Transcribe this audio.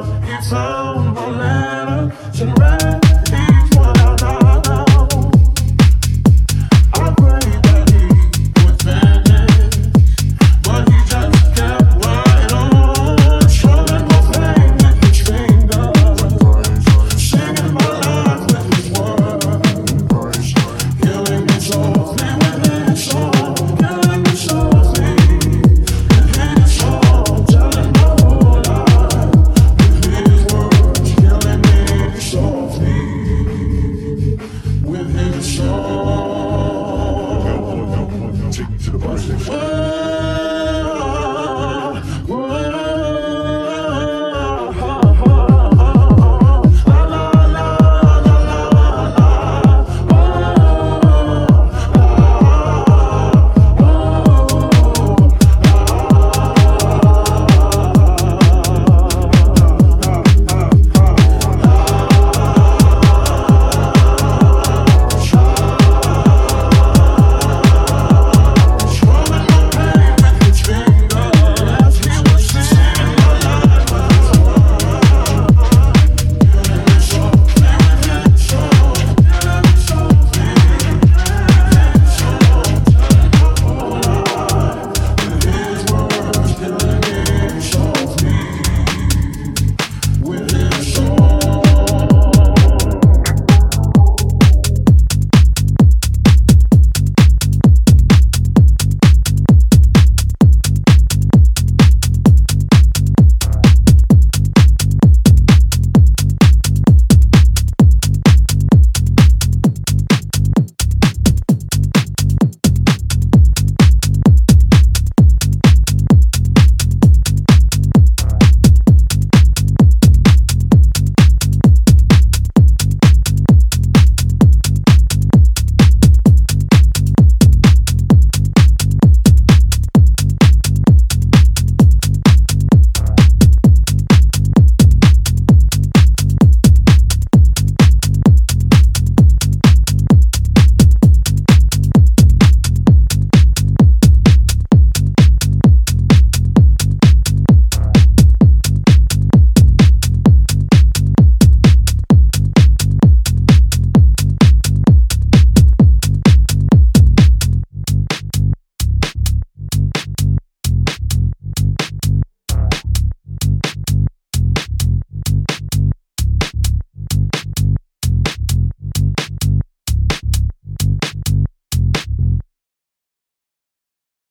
It's all soul, love. ladder should rise.